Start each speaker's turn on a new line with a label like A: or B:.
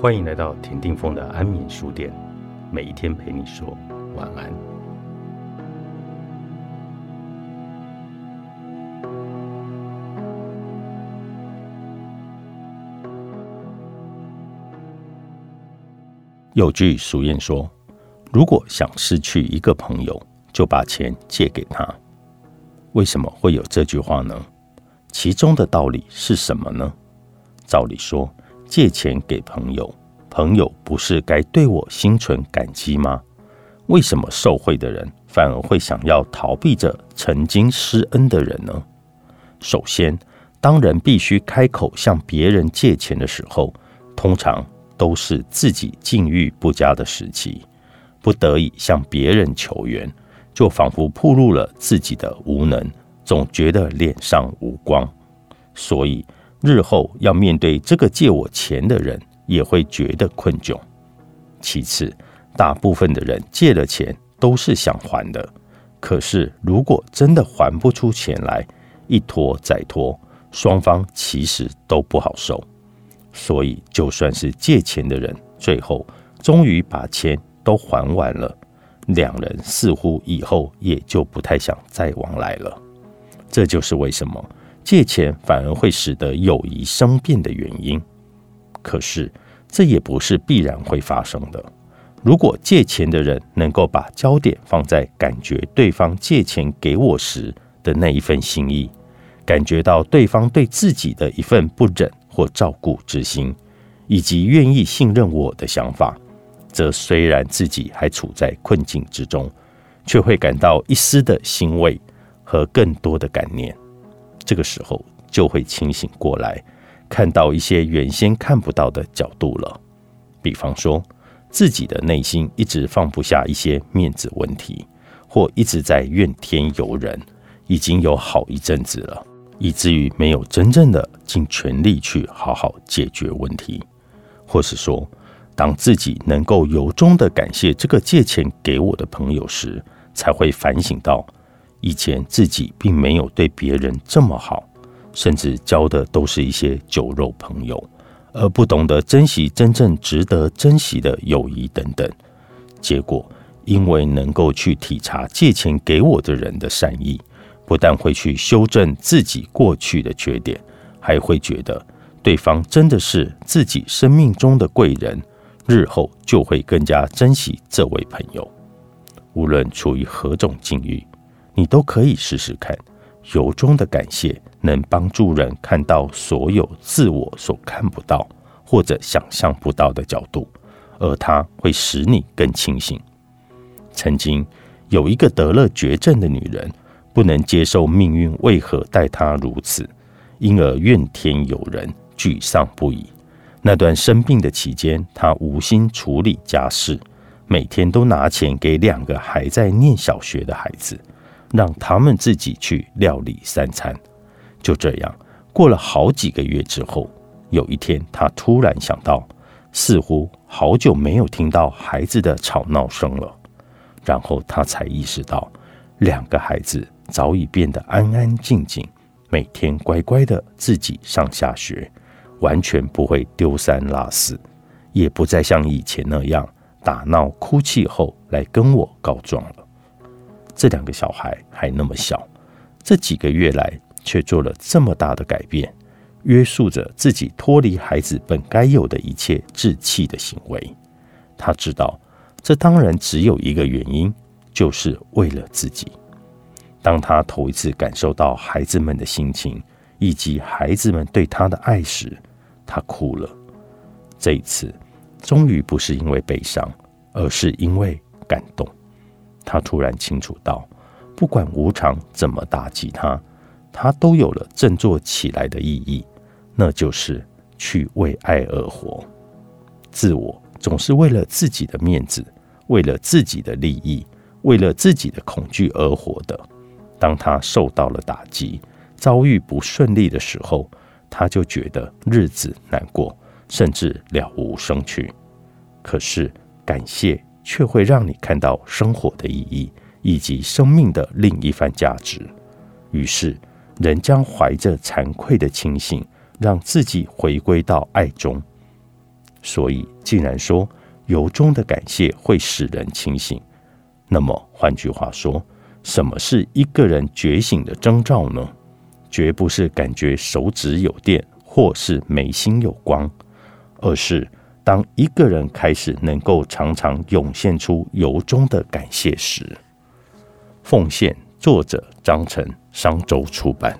A: 欢迎来到田定峰的安眠书店，每一天陪你说晚安。有句俗谚说：“如果想失去一个朋友，就把钱借给他。”为什么会有这句话呢？其中的道理是什么呢？照理说，借钱给朋友，朋友不是该对我心存感激吗？为什么受贿的人反而会想要逃避着曾经施恩的人呢？首先，当人必须开口向别人借钱的时候，通常都是自己境遇不佳的时期，不得已向别人求援，就仿佛暴露了自己的无能，总觉得脸上无光，所以。日后要面对这个借我钱的人，也会觉得困窘。其次，大部分的人借了钱都是想还的，可是如果真的还不出钱来，一拖再拖，双方其实都不好受。所以，就算是借钱的人，最后终于把钱都还完了，两人似乎以后也就不太想再往来了。这就是为什么。借钱反而会使得友谊生变的原因，可是这也不是必然会发生的。如果借钱的人能够把焦点放在感觉对方借钱给我时的那一份心意，感觉到对方对自己的一份不忍或照顾之心，以及愿意信任我的想法，则虽然自己还处在困境之中，却会感到一丝的欣慰和更多的感念。这个时候就会清醒过来，看到一些原先看不到的角度了。比方说，自己的内心一直放不下一些面子问题，或一直在怨天尤人，已经有好一阵子了，以至于没有真正的尽全力去好好解决问题。或是说，当自己能够由衷的感谢这个借钱给我的朋友时，才会反省到。以前自己并没有对别人这么好，甚至交的都是一些酒肉朋友，而不懂得珍惜真正值得珍惜的友谊等等。结果，因为能够去体察借钱给我的人的善意，不但会去修正自己过去的缺点，还会觉得对方真的是自己生命中的贵人，日后就会更加珍惜这位朋友。无论处于何种境遇。你都可以试试看，由衷的感谢能帮助人看到所有自我所看不到或者想象不到的角度，而它会使你更清醒。曾经有一个得了绝症的女人，不能接受命运为何待她如此，因而怨天尤人，沮丧不已。那段生病的期间，她无心处理家事，每天都拿钱给两个还在念小学的孩子。让他们自己去料理三餐。就这样过了好几个月之后，有一天，他突然想到，似乎好久没有听到孩子的吵闹声了。然后他才意识到，两个孩子早已变得安安静静，每天乖乖的自己上下学，完全不会丢三落四，也不再像以前那样打闹哭泣后来跟我告状了。这两个小孩还那么小，这几个月来却做了这么大的改变，约束着自己脱离孩子本该有的一切稚气的行为。他知道，这当然只有一个原因，就是为了自己。当他头一次感受到孩子们的心情以及孩子们对他的爱时，他哭了。这一次，终于不是因为悲伤，而是因为感动。他突然清楚到，不管无常怎么打击他，他都有了振作起来的意义，那就是去为爱而活。自我总是为了自己的面子，为了自己的利益，为了自己的恐惧而活的。当他受到了打击，遭遇不顺利的时候，他就觉得日子难过，甚至了无生趣。可是感谢。却会让你看到生活的意义以及生命的另一番价值。于是，人将怀着惭愧的清醒，让自己回归到爱中。所以，既然说由衷的感谢会使人清醒，那么换句话说，什么是一个人觉醒的征兆呢？绝不是感觉手指有电或是眉心有光，而是当一个人开始能够常常涌现出由衷的感谢时。奉献，作者张晨，商周出版。